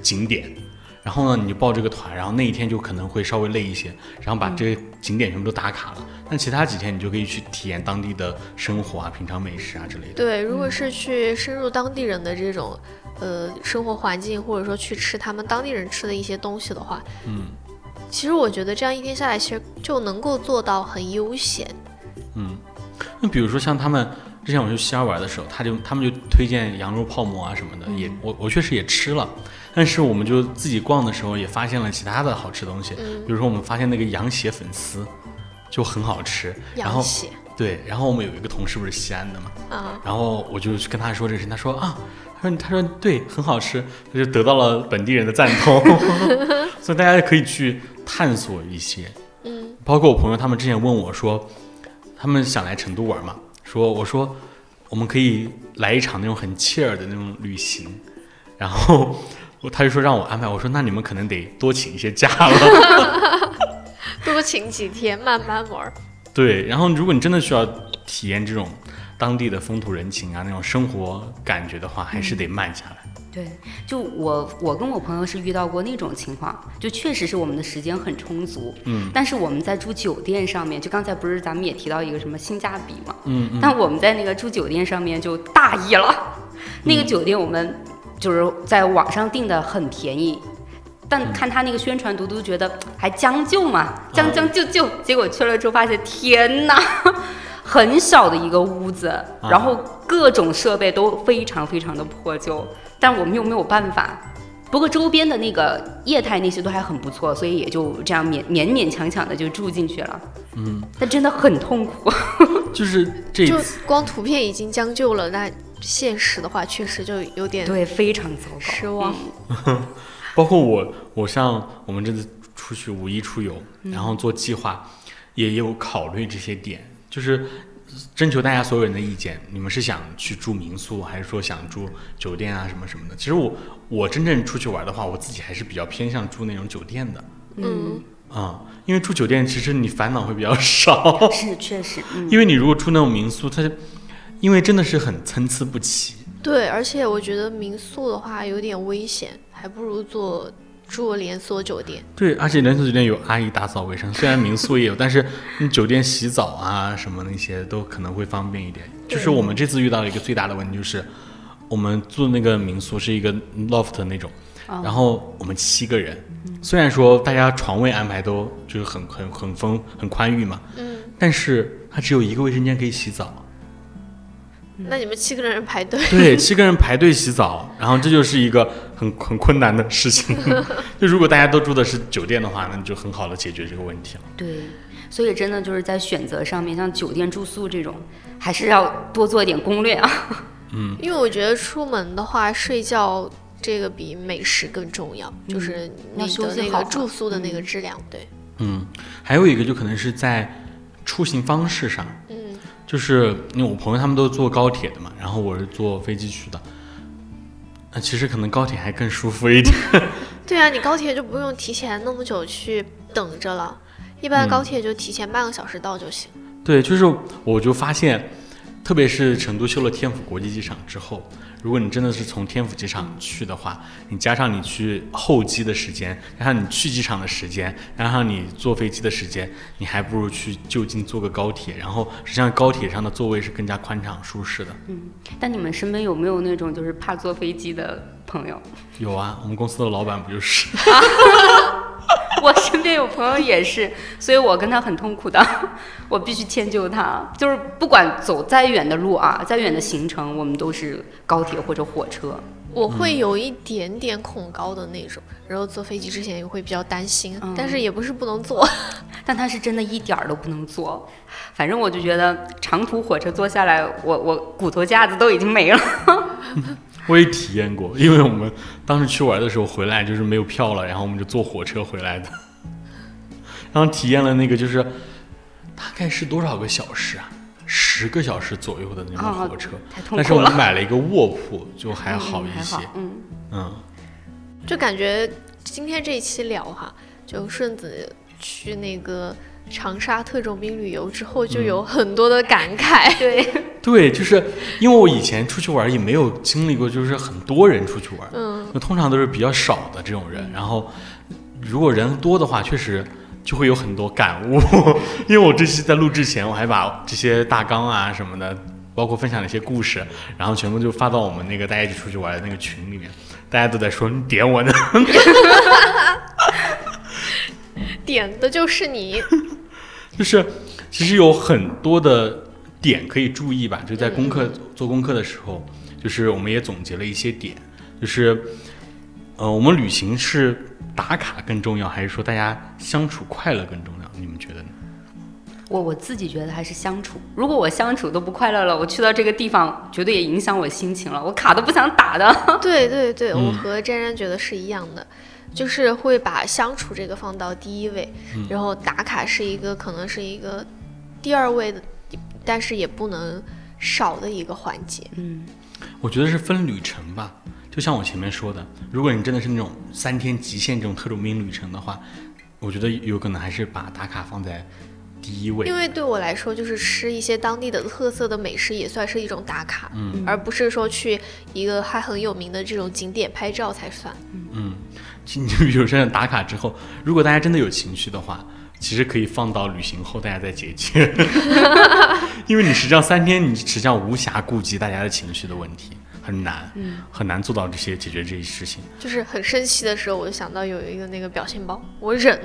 景点，然后呢你就报这个团，然后那一天就可能会稍微累一些，然后把这些景点全部都打卡了。但其他几天你就可以去体验当地的生活啊、品尝美食啊之类的。对，如果是去深入当地人的这种呃生活环境，或者说去吃他们当地人吃的一些东西的话，嗯其实我觉得这样一天下来，其实就能够做到很悠闲。嗯，那比如说像他们之前我去西安玩的时候，他就他们就推荐羊肉泡馍啊什么的，也我我确实也吃了，但是我们就自己逛的时候也发现了其他的好吃的东西，嗯。比如说我们发现那个羊血粉丝就很好吃，然后对，然后我们有一个同事不是西安的嘛，啊，然后我就去跟他说这个事情，他说啊，他说他说对，很好吃，他就得到了本地人的赞同，所以大家可以去探索一些，嗯，包括我朋友他们之前问我说，他们想来成都玩嘛，说我说我们可以来一场那种很 cheer 的那种旅行，然后他就说让我安排，我说那你们可能得多请一些假了，多请几天慢慢玩。对，然后如果你真的需要体验这种当地的风土人情啊，那种生活感觉的话，还是得慢下来。对，就我我跟我朋友是遇到过那种情况，就确实是我们的时间很充足，嗯，但是我们在住酒店上面，就刚才不是咱们也提到一个什么性价比嘛，嗯嗯但我们在那个住酒店上面就大意了，那个酒店我们就是在网上订的很便宜。但看他那个宣传图，都觉得还将就嘛，将将就就。结果去了之后发现，天哪，很小的一个屋子，然后各种设备都非常非常的破旧，但我们又没有办法。不过周边的那个业态那些都还很不错，所以也就这样勉勉勉强强的就住进去了。嗯，但真的很痛苦。就是这就光图片已经将就了，那现实的话确实就有点对，非常糟糕。失望。包括我，我像我们这次出去五一出游，然后做计划，也有考虑这些点，就是征求大家所有人的意见。你们是想去住民宿，还是说想住酒店啊什么什么的？其实我我真正出去玩的话，我自己还是比较偏向住那种酒店的嗯，啊、因为住酒店其实你烦恼会比较少，是确实，嗯，因为你如果住那种民宿，它因为真的是很参差不齐。对，而且我觉得民宿的话有点危险，还不如做住连锁酒店。对，而且连锁酒店有阿姨打扫卫生，虽然民宿也有，但是你酒店洗澡啊什么那些都可能会方便一点。就是我们这次遇到了一个最大的问题，就是我们住的那个民宿是一个 loft 那种，然后我们七个人，虽然说大家床位安排都就是很很很丰很宽裕嘛，嗯，但是它只有一个卫生间可以洗澡。那你们七个人排队，对，七个人排队洗澡，然后这就是一个很很困难的事情。就如果大家都住的是酒店的话，那你就很好的解决这个问题了。对，所以真的就是在选择上面，像酒店住宿这种，还是要多做一点攻略啊。嗯因为我觉得出门的话，睡觉这个比美食更重要，就是你的那个住宿的那个质量。对，嗯，还有一个就可能是在出行方式上，嗯，就是因为我朋友他们都坐高铁的嘛，然后我是坐飞机去的。那其实可能高铁还更舒服一点。对啊，你高铁就不用提前那么久去等着了，一般嗯高铁就提前半个小时到就行。对，就是我就发现，特别是成都修了天府国际机场之后，如果你真的是从天府机场去的话，你加上你去候机的时间，加上你去机场的时间，加上你坐飞机的时间，你还不如去就近坐个高铁。然后实际上高铁上的座位是更加宽敞舒适的。嗯但你们身边有没有那种就是怕坐飞机的朋友？有啊，我们公司的老板不就是？我身边有朋友也是，所以我跟他很痛苦的，我必须迁就他。就是不管走再远的路啊，再远的行程，我们都是高铁或者火车。我会有一点点恐高的那种，然后坐飞机之前也会比较担心，嗯但是也不是不能坐。但他是真的一点儿都不能坐。反正我就觉得长途火车坐下来，我我骨头架子都已经没了。我也体验过，因为我们当时去玩的时候回来就是没有票了，然后我们就坐火车回来的，然后体验了那个就是大概是多少个小时啊？十个小时左右的那种火车，但是我。们买了一个卧铺，就还好一些嗯。嗯，嗯，就感觉今天这一期聊哈，就顺子去那个长沙特种兵旅游之后，就有很多的 感慨。对，对，就是因为我以前出去玩也没有经历过，就是很多人出去玩，嗯，那通常都是比较少的这种人，然后如果人多的话，确实就会有很多感悟。因为我这期在录制前，我还把这些大纲啊什么的，包括分享了一些故事，然后全部就发到我们那个大家一起出去玩的那个群里面，大家都在说你点我呢。点的就是你。就是其实有很多的点可以注意吧，就在功课、做功课的时候，就是我们也总结了一些点，就是呃，我们旅行是打卡更重要，还是说大家相处快乐更重要？你们觉得呢？我我自己觉得还是相处。如果我相处都不快乐了，我去到这个地方，绝对也影响我心情了。我卡都不想打的。对 对对，我嗯和詹詹觉得是一样的，就是会把相处这个放到第一位，嗯然后打卡是一个可能是一个第二位的，但是也不能少的一个环节。嗯，我觉得是分旅程吧，就像我前面说的，如果你真的是那种三天极限这种特种兵旅程的话，我觉得有可能还是把打卡放在第一位因。为对我来说，就是吃一些当地的特色的美食也算是一种打卡，嗯而不是说去一个还很有名的这种景点拍照才算。嗯，你 就比如说打卡之后，如果大家真的有情绪的话，其实可以放到旅行后大家再解决，因为你实际上三天你实际上无暇顾及大家的情绪的问题，很难，很难做到这些解决这些事情。就是很生气的时候，我就想到有一个那个表情包，我忍。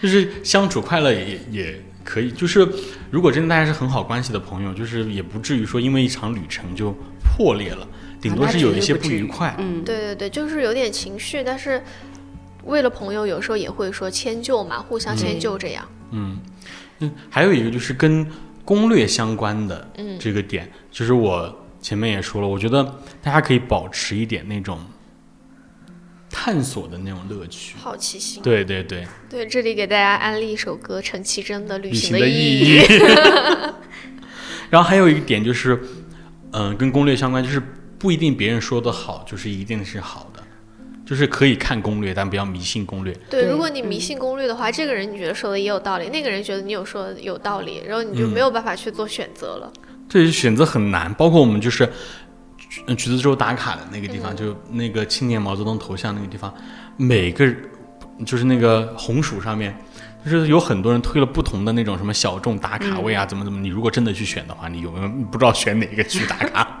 就是相处快乐也也可以，就是如果真的大家是很好关系的朋友，就是也不至于说因为一场旅程就破裂了，顶多是有一些不愉快。嗯，对对对，就是有点情绪，但是为了朋友，有时候也会说迁就嘛，互相迁就这样。嗯，嗯，还有一个就是跟攻略相关的嗯这个点，就是我前面也说了，我觉得大家可以保持一点那种探索的那种乐趣。好奇心。对对对，对，这里给大家安利一首歌，陈绮贞的《旅旅行行的意意义。然后还有一点就是，嗯、跟攻略相关，就是不一定别人说的好就是一定是好的，就是可以看攻略，但不要迷信攻略。对，如果你迷信攻略的话，这个人你觉得说的也有道理，那个人觉得你有说的有道理，然后你就嗯没有办法去做选择了。对选择很难，包括我们就是呃橘子洲打卡的那个地方，就那个青年毛泽东头像那个地方，每个就是那个红薯上面，就是有很多人推了不同的那种什么小众打卡位啊，怎么怎么，你如果真的去选的话，你有没有不知道选哪个去打卡？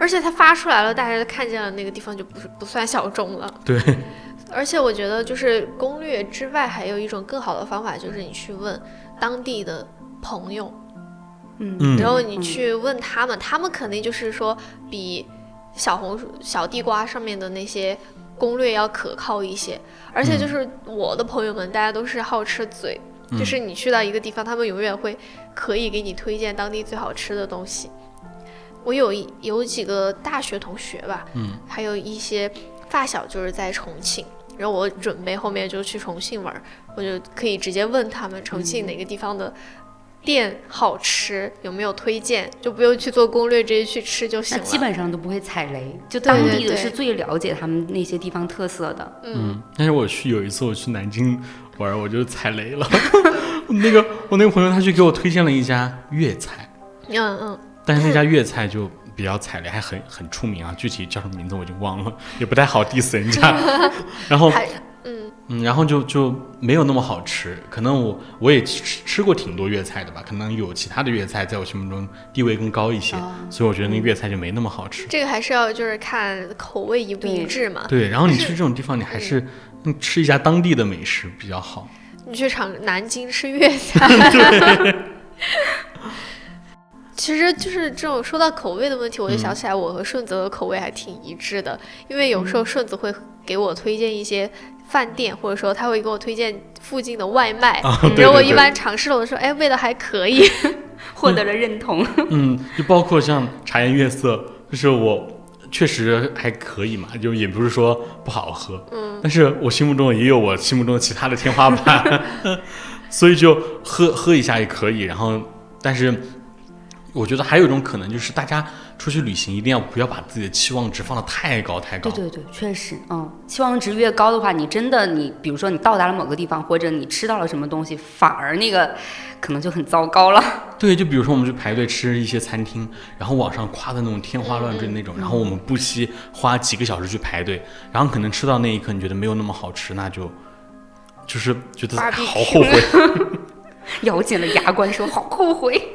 而且它发出来了，大家看见了那个地方就不是不算小众了。对，而且我觉得，就是攻略之外，还有一种更好的方法，就是你去问当地的朋友，嗯然后你去问他们，他们肯定就是说比小红书、小地瓜上面的那些攻略要可靠一些。而且就是我的朋友们，大家都是好吃嘴，就是你去到一个地方，他们永远会可以给你推荐当地最好吃的东西。我有一有几个大学同学吧，嗯，还有一些发小就是在重庆，然后我准备后面就去重庆玩儿，我就可以直接问他们重庆哪个地方的店好吃，有没有推荐，就不用去做攻略，直接去吃就行了。基本上都不会踩雷，就对当地的是最了解他们那些地方特色的。嗯，嗯，但是我去有一次我去南京玩，我就踩雷了。那个我那个朋友他去给我推荐了一家粤菜，嗯嗯，但是那家粤菜就比较踩雷，还很很出名啊，具体叫什么名字我已经忘了，也不太好 diss 人家。然后嗯嗯，然后就就没有那么好吃，可能我我也吃吃过挺多粤菜的吧，可能有其他的粤菜在我心目中地位更高一些，哦所以我觉得那粤菜就没那么好吃。这个还是要就是看口味一不一致嘛。对，然后你去这种地方，你还是嗯吃一下当地的美食比较好。你去尝南京吃粤菜，其实就是这种说到口味的问题，我就想起来我和顺子的口味还挺一致的，因为有时候顺子会给我推荐一些饭店，或者说他会给我推荐附近的外卖，啊，对对对然后我一般尝试了，我说哎味道还可以，获得了认同。嗯，就包括像茶颜悦色，就是我确实还可以嘛，就也不是说不好喝，嗯，但是我心目中也有我心目中其他的天花板，所以就喝喝一下也可以。然后，但是我觉得还有一种可能就是大家出去旅行一定要不要把自己的期望值放得太高太高，对对对，确实，嗯，期望值越高的话，你真的你，比如说你到达了某个地方，或者你吃到了什么东西，反而那个可能就很糟糕了。对，就比如说我们去排队吃一些餐厅，然后网上夸的那种天花乱坠的那种，然后我们不惜花几个小时去排队，然后可能吃到那一刻你觉得没有那么好吃，那就就是觉得好后悔。咬紧了牙关说：“好后悔。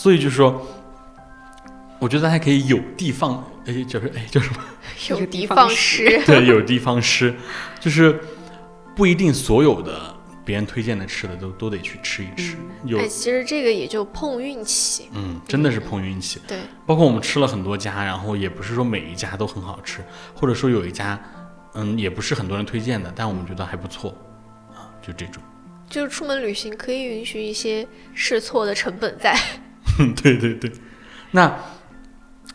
所以就是说，我觉得大家可以有的放，哎，就是哎叫什么？有的有地方放矢矢。对，有的放矢，就是不一定所有的别人推荐的吃的都都得去吃一吃，有哎，其实这个也就碰运气，嗯，真的是碰运气。对，包括我们吃了很多家，然后也不是说每一家都很好吃，或者说有一家，嗯，也不是很多人推荐的，但我们觉得还不错，啊，就这种。就是出门旅行可以允许一些试错的成本在。对对对。那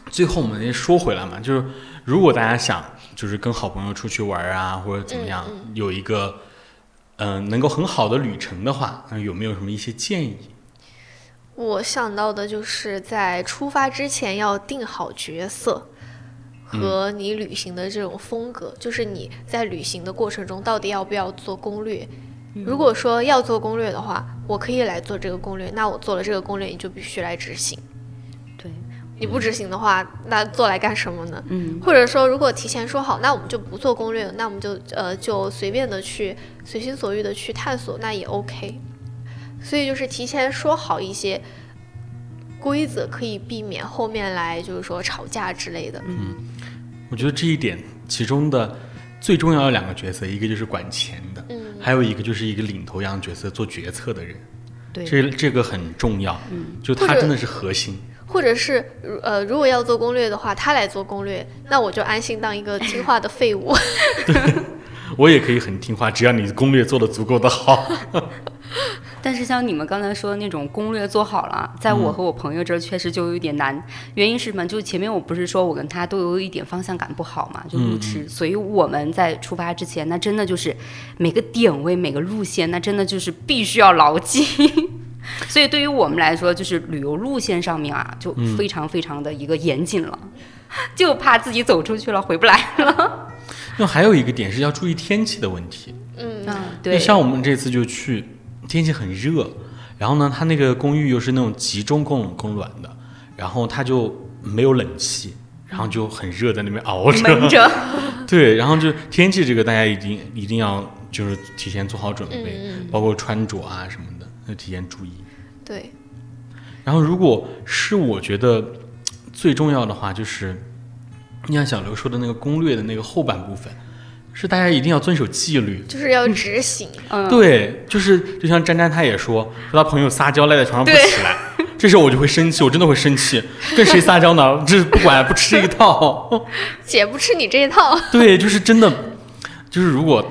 最后我们也说回来嘛，就是如果大家想就是跟好朋友出去玩啊，或者怎么样，嗯有一个嗯、呃能够很好的旅程的话，那有没有什么一些建议？我想到的就是在出发之前要定好角色。和你旅行的这种风格，就是你在旅行的过程中到底要不要做攻略，如果说要做攻略的话，我可以来做这个攻略，那我做了这个攻略，你就必须来执行。对，你不执行的话，那做来干什么呢？嗯，或者说，如果提前说好，那我们就不做攻略了，那我们就呃就随便的去随心所欲的去探索，那也 OK。所以就是提前说好一些规则，可以避免后面来就是说吵架之类的。嗯我觉得这一点其中的最重要的两个角色，一个就是管钱还有一个就是一个领头羊角色做决策的人。对，这这个很重要，嗯就他真的是核心。或者是呃，如果要做攻略的话，他来做攻略，那我就安心当一个听话的废物。我也可以很听话，只要你攻略做的足够的好。但是像你们刚才说的那种攻略做好了，在我和我朋友这儿确实就有一点难。原因是什么？就是前面我不是说我跟他都有一点方向感不好嘛，就路痴，所以我们在出发之前，那真的就是每个点位、每个路线，那真的就是必须要牢记。所以对于我们来说，就是旅游路线上面啊，就非常非常的一个严谨了，就怕自己走出去了回不来了。那还有一个点是要注意天气的问题。嗯，嗯，对，像我们这次就去，天气很热，然后呢，他那个公寓又是那种集中供冷供暖的，然后他就没有冷气，然后就很热，在那边熬着。闷着。对，然后就天气这个大家一定一定要就是提前做好准备，嗯包括穿着啊什么的，要提前注意。对，然后如果是我觉得最重要的话，就是你像小刘说的那个攻略的那个后半部分，是大家一定要遵守纪律。就是要执行。嗯，对，就是就像詹詹他也说，说他朋友撒娇赖在床上不起来，这时候我就会生气，我真的会生气，跟谁撒娇呢？这 不管不吃这一套。姐不吃你这一套。对，就是真的，就是如果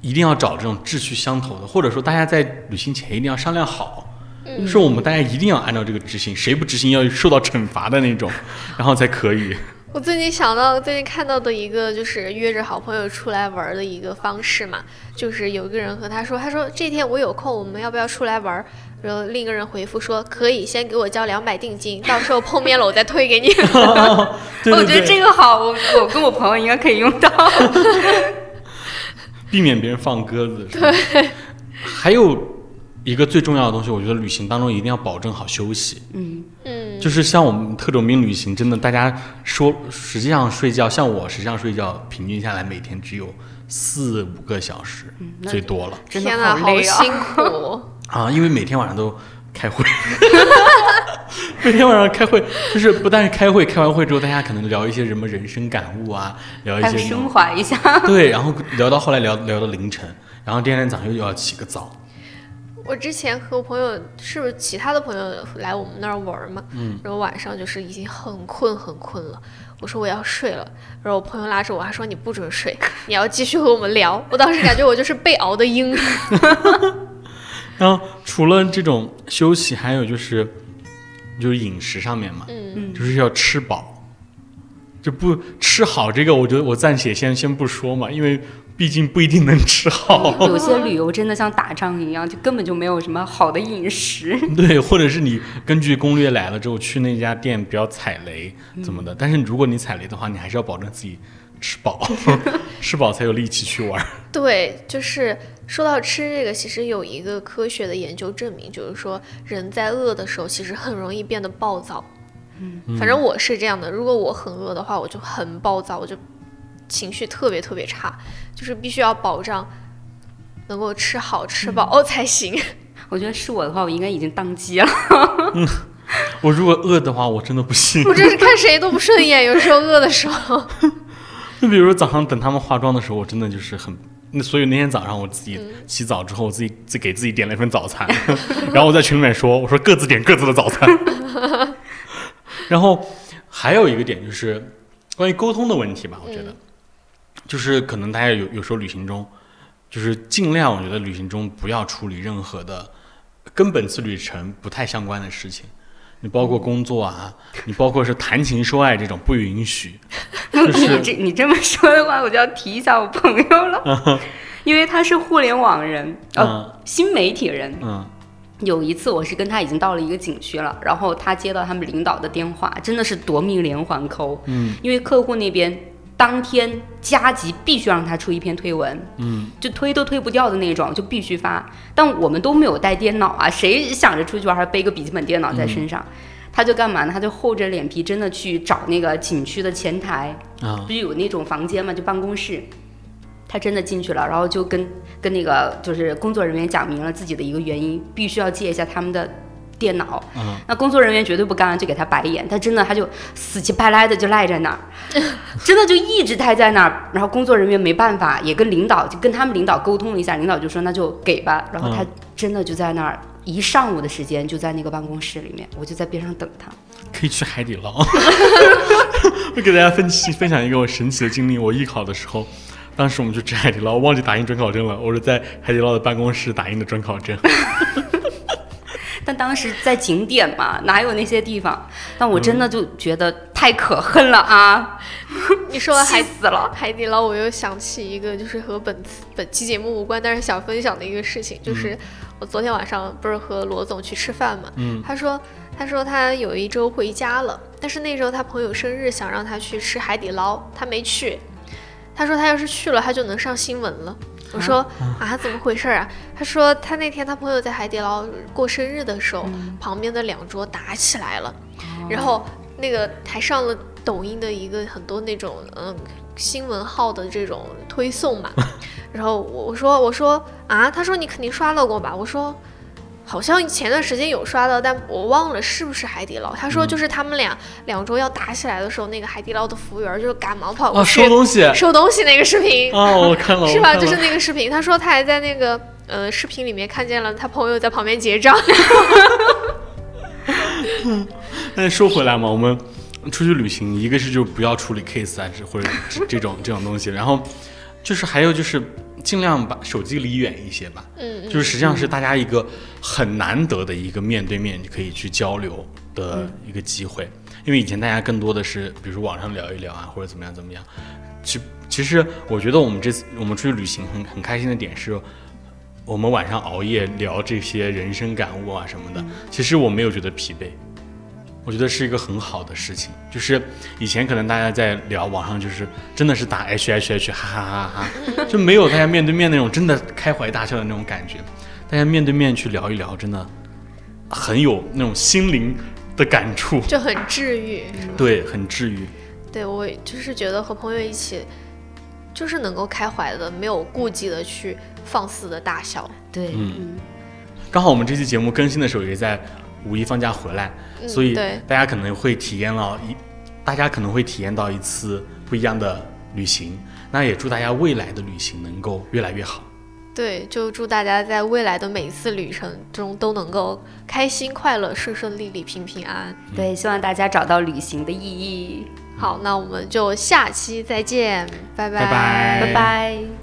一定要找这种志趣相投的，或者说大家在旅行前一定要商量好，嗯是我们大家一定要按照这个执行，谁不执行要受到惩罚的那种，然后才可以。我最近想到，最近看到的一个就是约着好朋友出来玩儿的一个方式嘛，就是有一个人和他说，他说这天我有空，我们要不要出来玩儿？然后另一个人回复说可以，先给我交两百定金，到时候碰面了我再退给你。对我觉得这，个好，我我跟我朋友应该可以用到。避免别人放鸽子。对，还有一个最重要的东西，我觉得旅行当中一定要保证好休息。嗯，嗯，就是像我们特种兵旅行，真的大家说，实际上睡觉，像我实际上睡觉，平均下来每天只有四五个小时，嗯最多了真的天呐，好累啊！辛苦。啊，因为每天晚上都开会，每天晚上开会，就是不但是开会，开完会之后，大家可能聊一些什么人生感悟啊，聊一些升华一下。对，然后聊到后来聊聊到凌晨，然后第二天早上又要起个早，我之前和我朋友，是不是其他的朋友来我们那儿玩儿嘛？嗯，然后晚上就是已经很困很困了，我说我要睡了，然后我朋友拉着我，还说你不准睡，你要继续和我们聊。我当时感觉我就是被熬的鹰。然后除了这种休息，还有就是就是饮食上面嘛，嗯，就是要吃饱，就不吃好这个，我觉得我暂且先先不说嘛，因为毕竟不一定能吃好。有些旅游真的像打仗一样，就根本就没有什么好的饮食。对，或者是你根据攻略来了之后去那家店不要踩雷怎么的，但是如果你踩雷的话，你还是要保证自己吃饱，吃饱才有力气去玩。对，就是说到吃这个，其实有一个科学的研究证明，就是说人在饿的时候，其实很容易变得暴躁。嗯，反正我是这样的，如果我很饿的话，我就很暴躁，我就情绪特别特别差，就是必须要保障能够吃好吃饱才行。我觉得是我的话，我应该已经宕机了。嗯我如果饿的话，我真的不信。我真是看谁都不顺眼，有时候饿的时候。就比如说早上等他们化妆的时候，我真的就是很。那所以那天早上我自己洗澡之后，我自己自给自己点了一份早餐，然后我在群里面说，我说各自点各自的早餐。然后还有一个点就是关于沟通的问题吧，我觉得，就是可能大家有有时候旅行中，就是尽量我觉得旅行中不要处理任何的跟本次旅程不太相关的事情。你包括工作啊，你包括是谈情说爱这种不允许，就是你这你这么说的话，我就要提一下我朋友了，因为他是互联网人，呃，嗯新媒体人。嗯有一次我是跟他已经到了一个景区了，然后他接到他们领导的电话，真的是夺命连环扣。嗯，因为客户那边当天加急必须让他出一篇推文，嗯，就推都推不掉的那种，就必须发。但我们都没有带电脑啊，谁想着出去玩还背个笔记本电脑在身上？他就干嘛呢？他就厚着脸皮真的去找那个景区的前台，啊不是有那种房间嘛，就办公室。他真的进去了，然后就跟跟那个就是工作人员讲明了自己的一个原因，必须要借一下他们的电脑。嗯那工作人员绝对不干，就给他白眼。他真的他就死乞白赖的就赖在那儿，真的就一直待在那儿。然后工作人员没办法，也跟领导就跟他们领导沟通了一下，领导就说那就给吧。然后他嗯真的就在那儿一上午的时间就在那个办公室里面，我就在边上等他。可以去海底捞。我给大家分析分享一个我神奇的经历。我艺考的时候，当时我们去吃海底捞，忘记打印准考证了，我是在海底捞的办公室打印的准考证。但当时在景点嘛，哪有那些地方？但我嗯真的就觉得太可恨了啊！你说的 海气死了。海底捞，我又想起一个，就是和本次本期节目无关，但是想分享的一个事情，就是我昨天晚上不是和罗总去吃饭嘛，嗯他说他说他有一周回家了，但是那周他朋友生日，想让他去吃海底捞，他没去。他说他要是去了，他就能上新闻了。我说啊，怎么回事啊？他说他那天他朋友在海底捞过生日的时候，旁边的两桌打起来了，然后那个还上了抖音的一个很多那种嗯新闻号的这种推送嘛。然后我我说我说啊，他说你肯定刷到过吧？我说好像前段时间有刷到，但我忘了是不是海底捞。他说就是他们俩两周要打起来的时候，那个海底捞的服务员就是赶忙跑过啊，去、收东西啊，收东西那个视频。我看了，是吧？就是那个视频，他说他还在那个呃视频里面看见了他朋友在旁边结账。但是说回来嘛，我们出去旅行，一个是就不要处理 case 啊，是或者这这种这种东西，然后就是还有就是尽量把手机离远一些吧。嗯，就是实际上是大家一个很难得的一个面对面可以去交流的一个机会，因为以前大家更多的是比如说网上聊一聊啊，或者怎么样怎么样。其其实我觉得我们这次我们出去旅行很很开心的点是。我们晚上熬夜聊这些人生感悟啊什么的，其实我没有觉得疲惫，我觉得是一个很好的事情。就是以前可能大家在聊网上，就是真的是打 H H H 哈哈哈哈，就没有大家面对面那种真的开怀大笑的那种感觉。大家面对面去聊一聊，真的很有那种心灵的感触，就很治愈。对，很治愈。对我就是觉得和朋友一起，就是能够开怀的，没有顾忌的去放肆的大笑。对，嗯嗯，刚好我们这期节目更新的时候也在五一放假回来，嗯所以大家可能会体验到一，大家可能会体验到一次不一样的旅行。那也祝大家未来的旅行能够越来越好。对，就祝大家在未来的每一次旅程中都能够开心、快乐、顺顺利利、平平安安。对，希望大家找到旅行的意义。好，那我们就下期再见，拜拜拜拜拜。